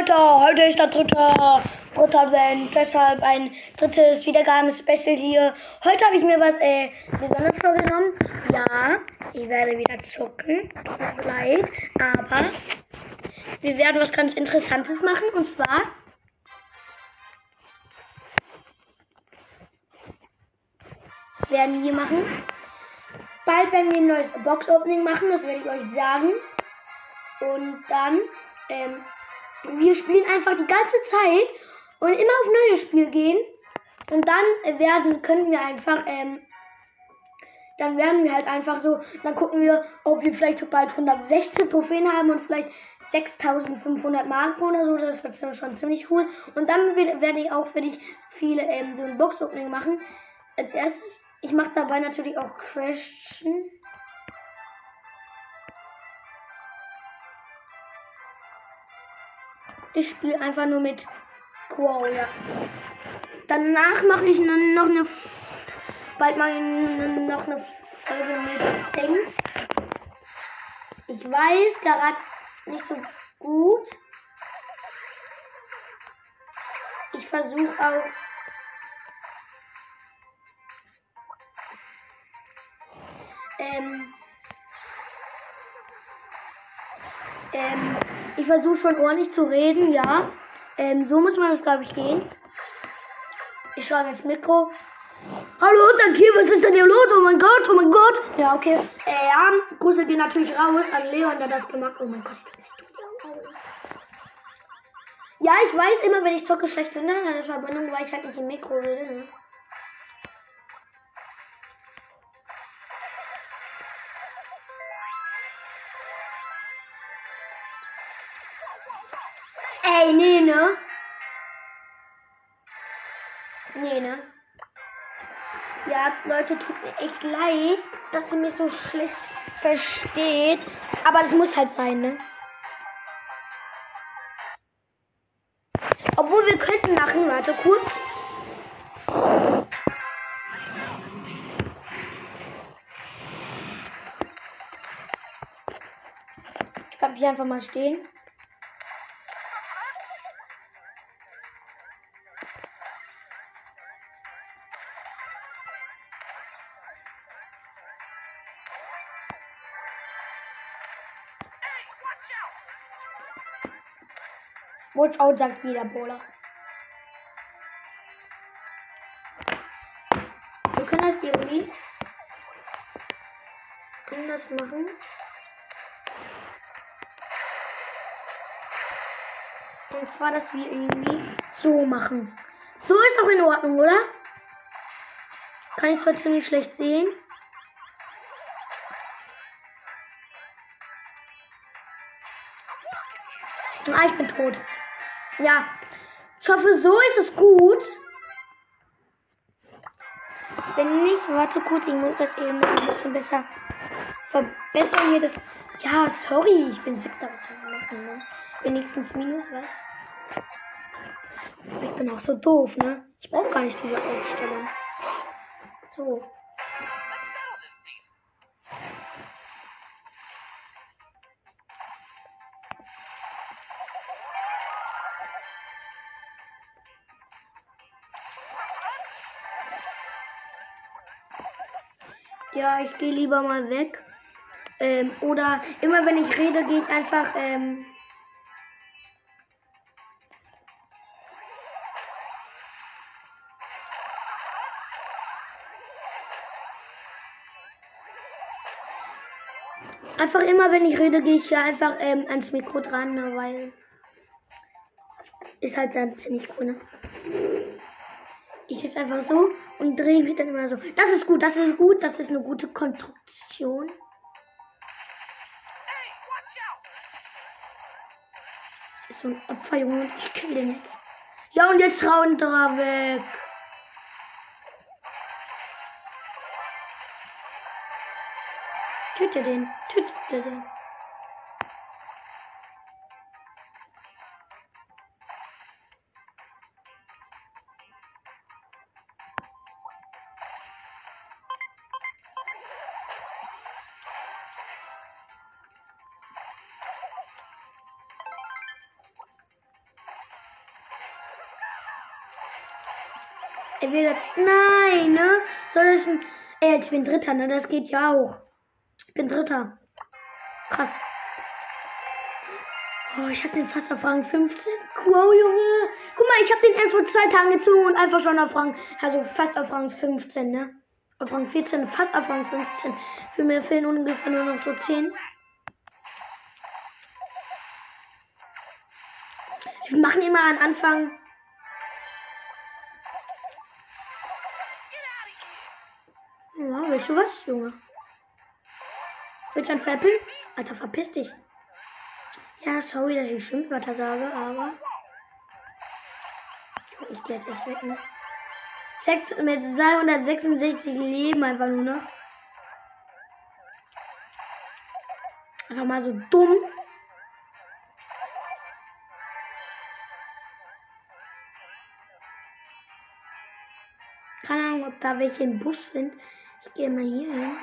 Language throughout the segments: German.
Leute, heute ist der dritte, dritte Advent, deshalb ein drittes Wiedergaben-Special hier. Heute habe ich mir was äh, besonders vorgenommen. Ja, ich werde wieder zucken, tut mir leid, aber wir werden was ganz Interessantes machen und zwar werden wir machen. Bald werden wir ein neues Box-Opening machen, das werde ich euch sagen. Und dann ähm, wir spielen einfach die ganze Zeit und immer auf neues Spiel gehen. Und dann werden, können wir einfach, ähm, dann werden wir halt einfach so, dann gucken wir, ob wir vielleicht bald 116 Trophäen haben und vielleicht 6500 Marken oder so. Das wird schon ziemlich cool. Und dann werde ich auch für dich viele ähm, so ein Box-Opening machen. Als erstes, ich mache dabei natürlich auch Crashen. Ich spiele einfach nur mit Quo, ja. Danach mache ich noch eine. Bald mal noch eine Folge mit Dings. Ich weiß gerade nicht so gut. Ich versuche auch. Ähm, ähm, ich versuche schon ordentlich zu reden, ja. Ähm, so muss man das, glaube ich, gehen. Ich schaue ins Mikro. Hallo, danke, was ist denn hier los? Oh mein Gott, oh mein Gott. Ja, okay. Äh, ja, Grüße gehen natürlich raus an Leon, der das gemacht hat. Oh mein Gott, Ja, ich weiß immer, wenn ich zocke schlecht finde, dann ist Verbindung, weil ich halt nicht im Mikro rede, ne? Ey, nee, ne? Nee, ne? Ja, Leute, tut mir echt leid, dass ihr mich so schlecht versteht. Aber das muss halt sein, ne? Obwohl wir könnten machen, warte kurz. Ich bleib hier einfach mal stehen. Watch out, sagt jeder Bowler. Wir können das irgendwie anders machen. Und zwar, dass wir irgendwie so machen. So ist doch in Ordnung, oder? Kann ich zwar ziemlich schlecht sehen. Ah, ich bin tot. Ja. Ich hoffe, so ist es gut. Wenn nicht, warte kurz, ich muss das eben ein bisschen besser verbessern hier. Das ja, sorry, ich bin siebter. Was soll ich machen, ne? Wenigstens Minus, was? Ich bin auch so doof, ne? Ich brauche gar nicht diese Aufstellung. So. Ja, ich gehe lieber mal weg. Ähm, oder immer wenn ich rede, gehe ich einfach. Ähm, Einfach immer, wenn ich rede, gehe ich ja einfach ähm, ans Mikro dran, ne, weil ist halt dann ziemlich cool. Ne? Ich jetzt einfach so und drehe mich dann immer so. Das ist gut, das ist gut, das ist eine gute Konstruktion. Das ist so ein Opfer, Junge, und ich kill den jetzt. Ja, und jetzt runter weg. Töte den, töte den. Er will das. Nein, ne? Soll ich ein. Ey, ich bin Dritter, ne? Das geht ja auch. Ich bin Dritter. Krass. Oh, ich hab den fast auf Rang 15. Wow, Junge. Guck mal, ich hab den erst vor zwei Tagen gezogen und einfach schon auf Rang. Also fast auf Rang 15, ne? Auf Rang 14, fast auf Rang 15. Für mir fehlen ungefähr nur noch so 10. Wir machen immer am Anfang. Willst du was, Junge? Willst du ein Veräppeln? Alter, verpiss dich. Ja, sorry, dass ich Schimpfwörter sage, aber. Ich geh jetzt echt weg, ne? Sechs, mit 266 Leben einfach nur noch. Einfach mal so dumm. Keine Ahnung, ob da welche im Busch sind. Ich gehe mal hier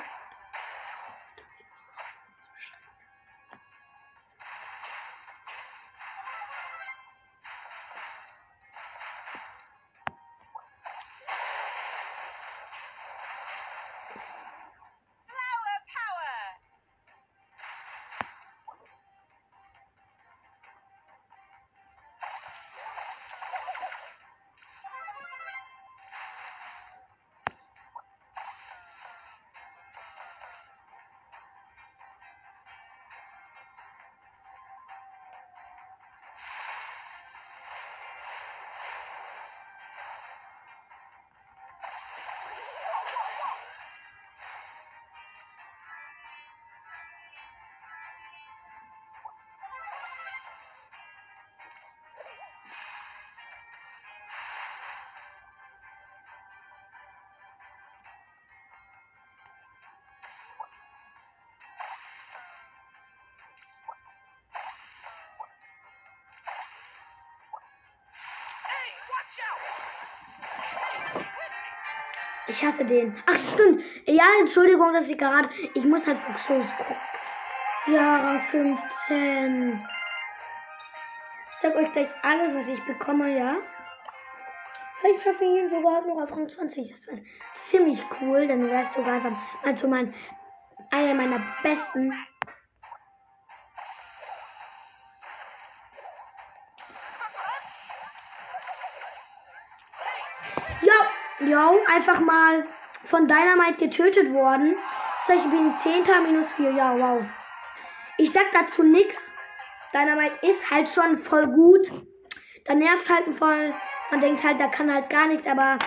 Ich hasse den. Ach, stimmt. Ja, Entschuldigung, dass ich gerade. Ich muss halt Fuchsos gucken. Ja, Rang 15. Ich sag euch gleich alles, was ich bekomme, ja? Vielleicht schaffe ich ihn sogar noch auf Rang 20. Das wäre ziemlich cool. Dann wäre es sogar einfach mal so mein, einer meiner besten. Einfach mal von Dynamite getötet worden. Das heißt, ich bin 10. minus 4. Ja, wow. Ich sag dazu nichts. Dynamite ist halt schon voll gut. Da nervt halt voll. Man denkt halt, da kann halt gar nichts, aber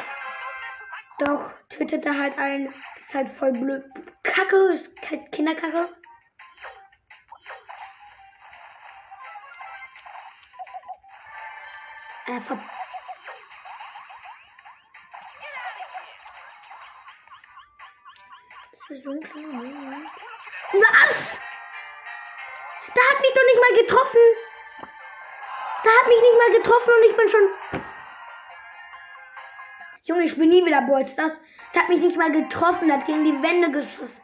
doch tötet er halt einen. Ist halt voll blöd. Kacke, ist halt Kinderkacke. Äh, ver Das Moment. Was? Da hat mich doch nicht mal getroffen. Da hat mich nicht mal getroffen und ich bin schon. Junge, ich bin nie wieder Bolsters. Der hat mich nicht mal getroffen, hat gegen die Wände geschossen.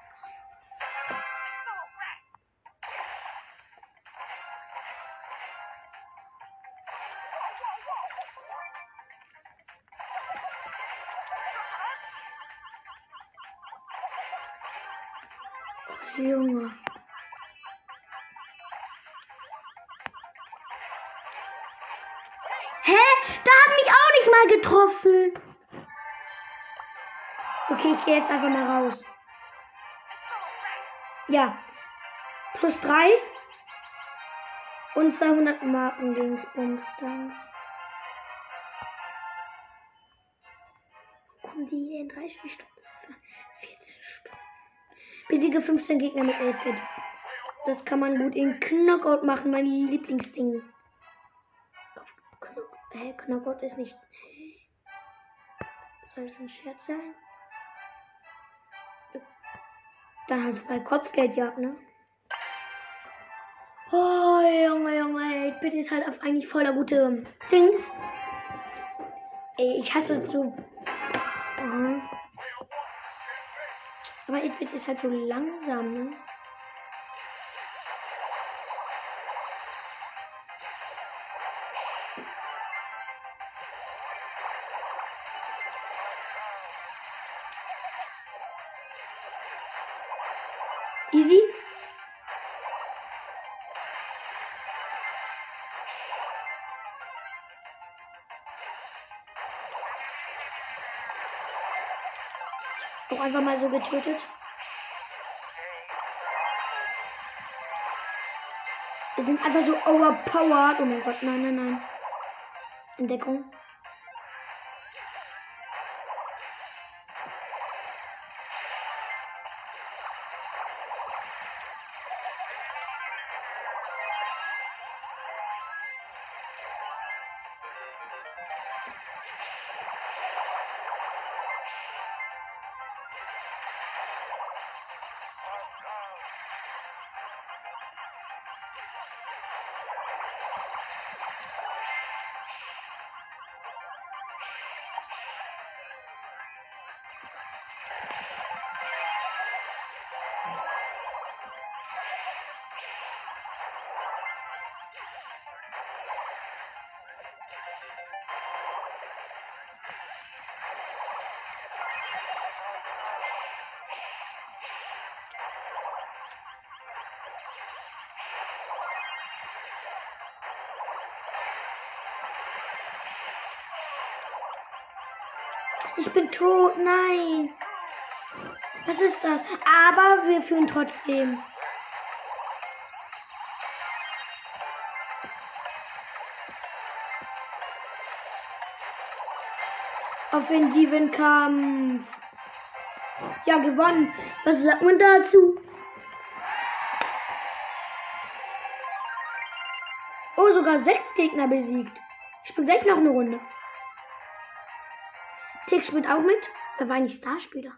Ich gehe jetzt einfach mal raus. Ja. Plus 3. Und 200 Marken Dingsbums. Dings. Kommen die in 30 Stunden? 14 Stunden. Besiege 15 Gegner mit 11 Bit. Das kann man gut in Knockout machen, mein Lieblingsding. Knockout ist nicht. Soll das ein Scherz sein? Dann halt bei Kopfgeldjagd, ne? Oh, Junge, Junge, 8-Bit ist halt auf eigentlich voller gute Dings. Ey, ich hasse so. Mhm. Aber 8-Bit ist halt so langsam, ne? Easy. Auch einfach mal so getötet. Wir sind einfach so overpowered. Oh mein Gott, nein, nein, nein. Entdeckung. Ich bin tot, nein. Was ist das? Aber wir führen trotzdem. Offensiven Kampf. Ja, gewonnen. Was sagt man dazu? Oh, sogar sechs Gegner besiegt. Ich spiele gleich noch eine Runde. Tick spielt auch mit. Da war nicht Starspieler.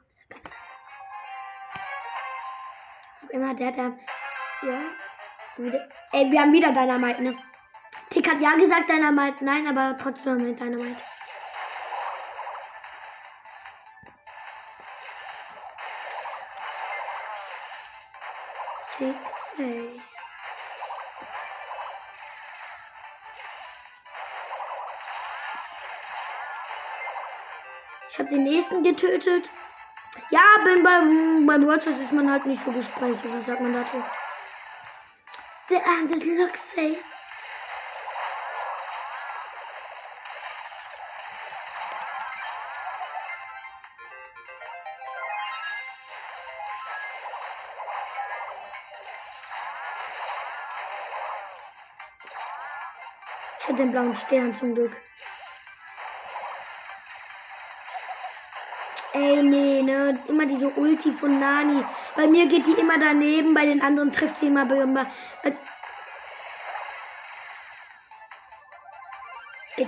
Immer der, der. Ja. Wieder, ey, wir haben wieder Dynamite, ne? Tick hat ja gesagt Dynamite, nein, aber trotzdem mit Dynamite. Tick, ey. Ich habe den nächsten getötet. Ja, bin beim, beim WhatsApp ist man halt nicht so gesprächig. Was sagt man dazu? The end is Luxay. Ich hab den blauen Stern zum Glück. Ne? Immer diese Ulti von Nani. Bei mir geht die immer daneben, bei den anderen trifft sie immer. bei- immer als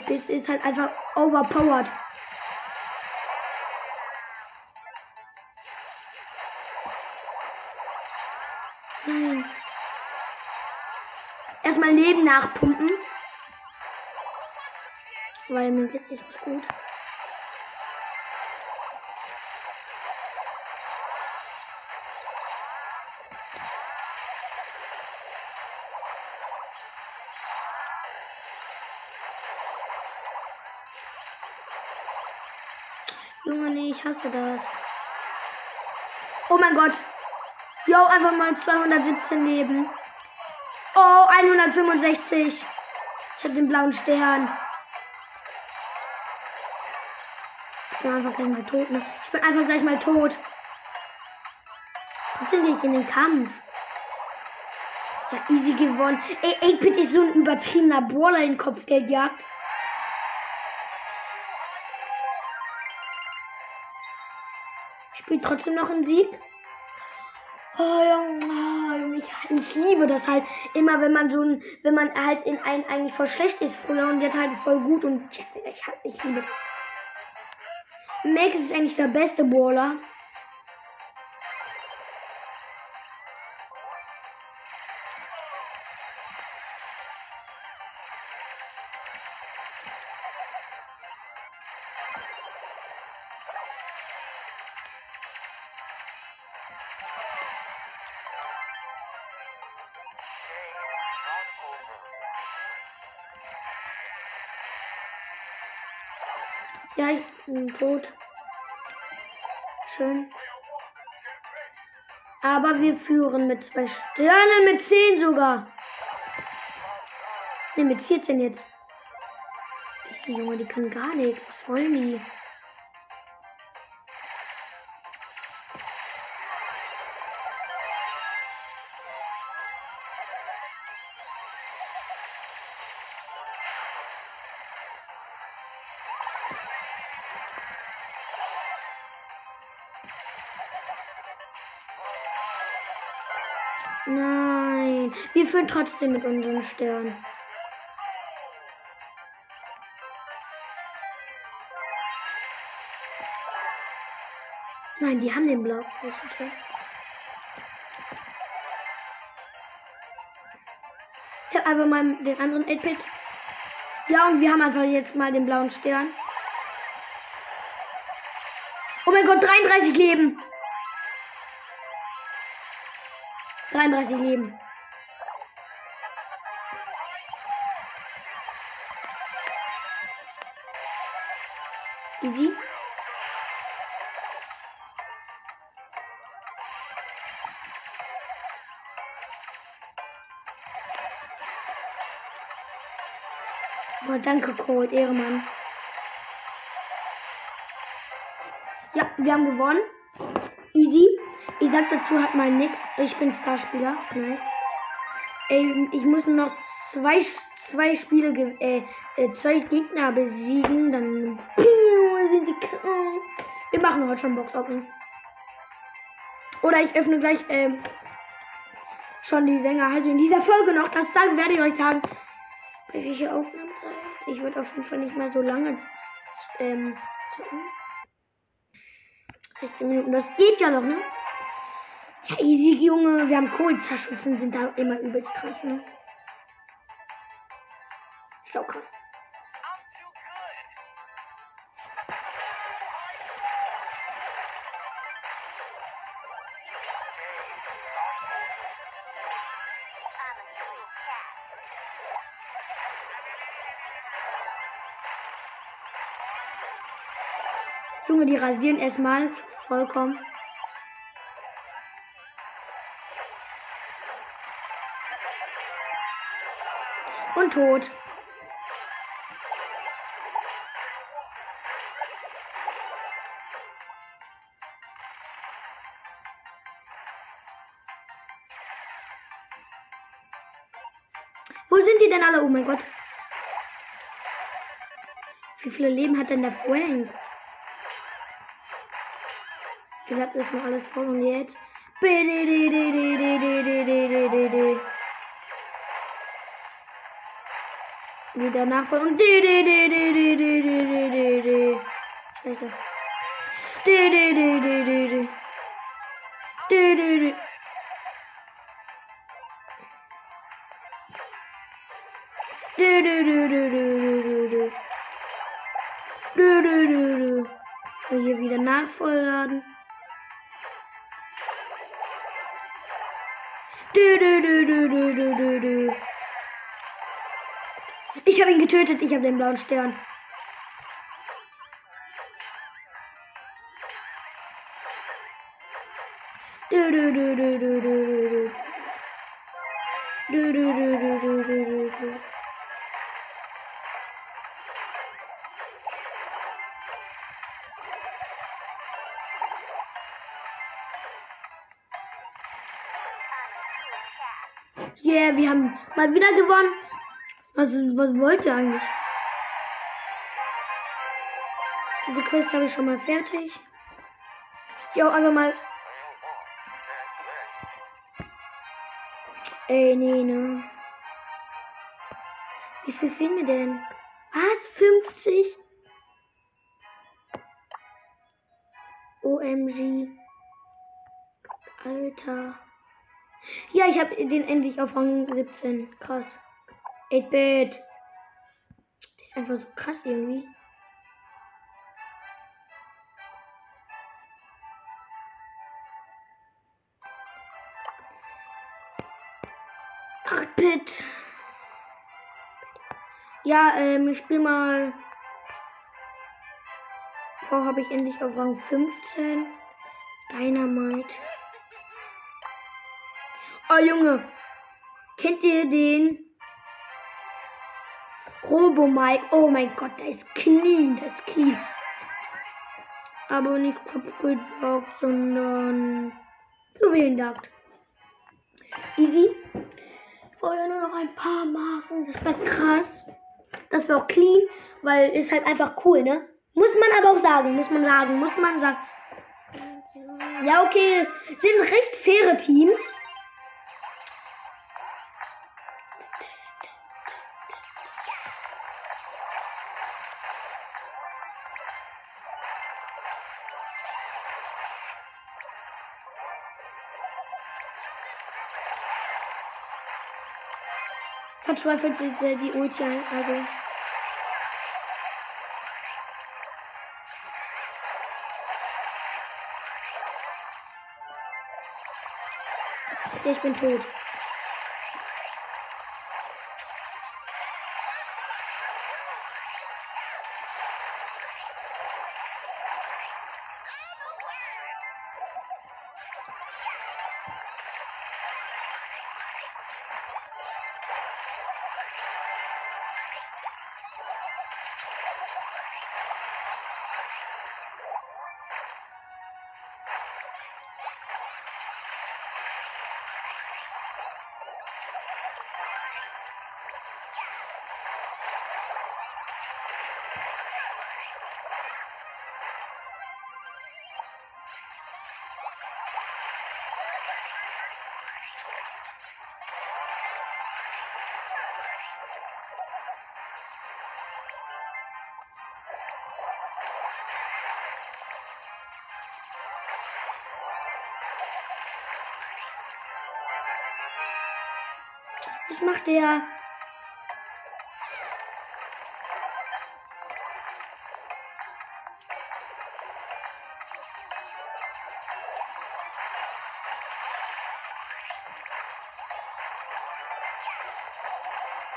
es ist halt einfach overpowered. Nein. Erstmal Leben nachpumpen. Weil mir geht's echt nicht gut. Hasse das. Oh mein Gott. Jo, einfach mal 217 Leben. Oh, 165. Ich hab den blauen Stern. Ich bin einfach gleich mal tot, ne? Ich bin einfach gleich mal tot. Trotzdem gehe ich in den Kampf. Ja, easy gewonnen. Ey, 8-Bit ist so ein übertriebener Brawler in den Kopf gejagt. Spielt trotzdem noch einen Sieg. Oh, Junge, ich, ich liebe das halt immer, wenn man so ein, wenn man halt in einen eigentlich voll schlecht ist früher und jetzt halt voll gut und ich, ich, ich liebe das. Max ist eigentlich der beste Brawler. Ja, ich bin tot. Schön. Aber wir führen mit zwei Sternen, mit 10 sogar. Ne, mit 14 jetzt. Diese Junge, die können gar nichts. Was wollen die? Führen trotzdem mit unserem Stern. Nein, die haben den Block. Ich habe einfach mal den anderen 8-Bit. Ja, und wir haben einfach jetzt mal den blauen Stern. Oh mein Gott, 33 Leben. 33 Leben. Danke, Cole, Ehremann. Ja, wir haben gewonnen. Easy. Ich sag dazu halt mal nix. Ich bin Starspieler. Nice. Ey, ich muss nur noch zwei, zwei Spiele, äh, äh, zwei Gegner besiegen. Dann sind die. Wir machen heute schon Box Opening. Oder ich öffne gleich ähm, schon die Sänger. Also in dieser Folge noch. Das sagen werde ich euch sagen. Bei welcher Aufnahmezeit? Ich würde auf jeden Fall nicht mehr so lange ähm, zocken. 16 Minuten. Das geht ja noch, ne? Ja, easy, Junge. Wir haben Kohlenzerschüssen, sind da immer übelst krass, ne? Locker. Junge, die rasieren erstmal vollkommen. Und tot. Wo sind die denn alle? Oh mein Gott. Wie viele Leben hat denn der Frank? Ich hab das mal alles voll und jetzt. Wieder nachvoll und. Scheiße. Getötet. Ich habe den blauen Stern. Yeah, wir haben mal wieder gewonnen. Was, was wollt ihr eigentlich? Diese Quest habe ich schon mal fertig. Ja, einfach mal. Ey, nee, ne. Wie viel fehlen mir denn? Was? 50? OMG. Alter. Ja, ich habe den endlich auf Rang 17. Krass. 8-Bit. Das ist einfach so krass irgendwie. Bit. Ja, ähm, ich spiele mal. Oh, habe ich endlich auf Rang 15. Dynamite. Oh Junge. Kennt ihr den? Robo Mike. Oh mein Gott, der ist clean. Der ist clean. Aber nicht Kopfgeldjagd, sondern Juwelenjagd. Easy. Brauche ja nur noch ein paar Marken. Das wäre krass. Das wäre auch clean, weil ist halt einfach cool, ne? Muss man aber auch sagen, muss man sagen, muss man sagen. Ja, okay, sind recht faire Teams. Verzweifelt die, die Ulti, also. Ich bin tot. Was macht der?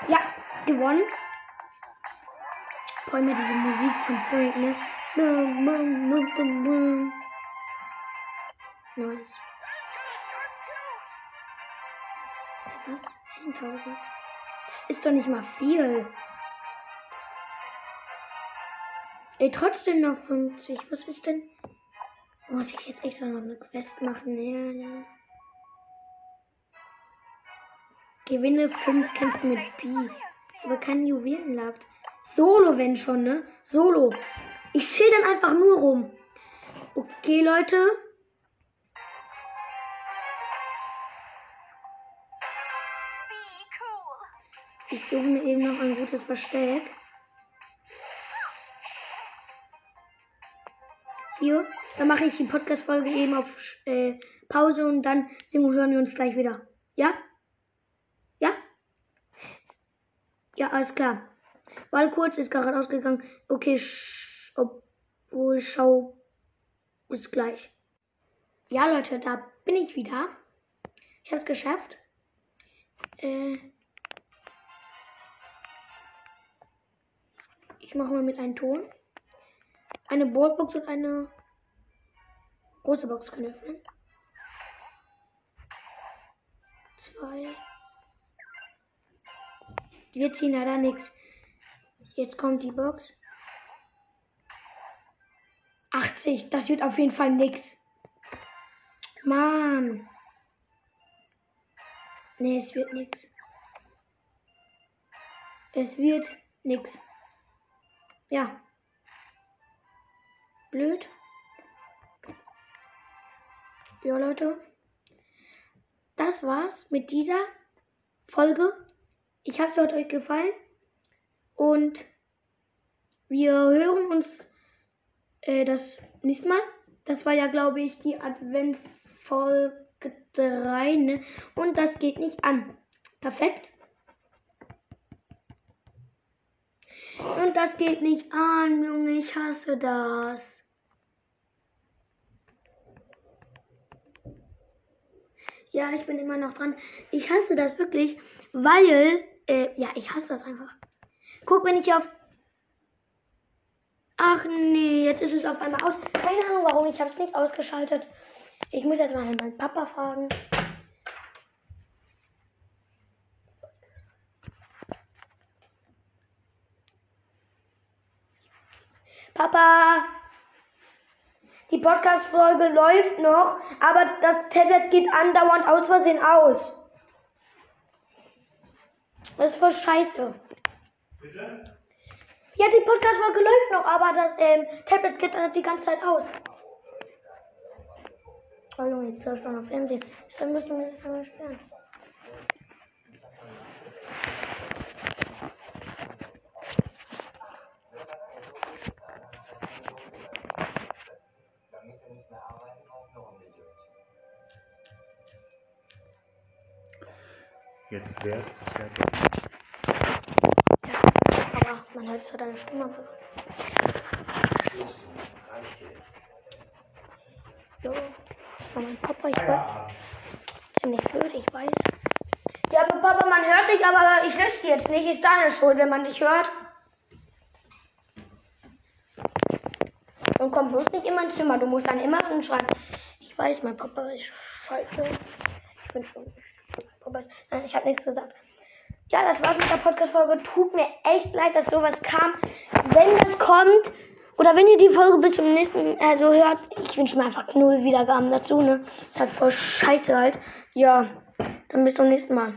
Ja, gewonnen. Vor allem mit dieser Musik von Frank, ne? Nice. Was? 10.000? Das ist doch nicht mal viel. Ey, trotzdem noch 50. Was ist denn? Muss ich jetzt extra noch eine Quest machen? Ja, ja. Gewinne 5 Kämpfe mit B. Aber kein Juwelenjagd. Solo, wenn schon, ne? Solo. Ich chill dann einfach nur rum. Okay, Leute. Suche mir eben noch ein gutes Versteck. Hier, dann mache ich die Podcast-Folge eben auf äh, Pause und dann singen hören wir uns gleich wieder. Ja? Ja? Ja, alles klar. Weil kurz ist gerade ausgegangen. Okay, obwohl schau. Bis gleich. Ja, Leute, da bin ich wieder. Ich habe es geschafft. Äh, ich mache mal mit einem Ton. Eine Ballbox und eine große Box können öffnen. Zwei. Wir ziehen leider nichts. Jetzt kommt die Box. 80. Das wird auf jeden Fall nix. Mann. Nee, es wird nix. Es wird nix. Ja. Blöd. Ja, Leute. Das war's mit dieser Folge. Ich hoffe, es hat euch gefallen. Und wir hören uns äh, das nächste Mal. Das war ja, glaube ich, die Adventfolge 3. Ne? Und das geht nicht an. Perfekt. Und das geht nicht an, Junge. Ich hasse das. Ja, ich bin immer noch dran. Ich hasse das wirklich, weil, äh, ja, ich hasse das einfach. Guck, wenn ich hier auf. Ach nee, jetzt ist es auf einmal aus. Keine Ahnung warum, ich habe es nicht ausgeschaltet. Ich muss jetzt mal meinen Papa fragen. Papa. Die Podcast-Folge läuft noch, aber das Tablet geht andauernd aus Versehen aus. Das ist voll scheiße. Bitte? Ja, die Podcast-Folge läuft noch, aber das ähm, Tablet geht dann die ganze Zeit aus. Oh Junge, jetzt läuft auch noch Fernsehen. Deshalb müssen wir das mal sperren. Jetzt wer? Aber man hört so deine Stimme. Jo, das war mein Papa, ich weiß. Ziemlich blöd, ich weiß. Ja, aber Papa, man hört dich, aber ich lösche dich jetzt nicht. Ist deine Schuld, wenn man dich hört. Und komm bloß nicht in mein Zimmer. Du musst dann immer drin schreien. Ich weiß, mein Papa ist scheiße. Ich bin schon. Ist, nein, ich habe nichts gesagt. Ja, das war's mit der Podcast-Folge. Tut mir echt leid, dass sowas kam. Wenn das kommt, oder wenn ihr die Folge bis zum nächsten also hört, ich wünsche mir einfach null Wiedergaben dazu, ne? Ist halt voll scheiße halt. Ja, dann bis zum nächsten Mal.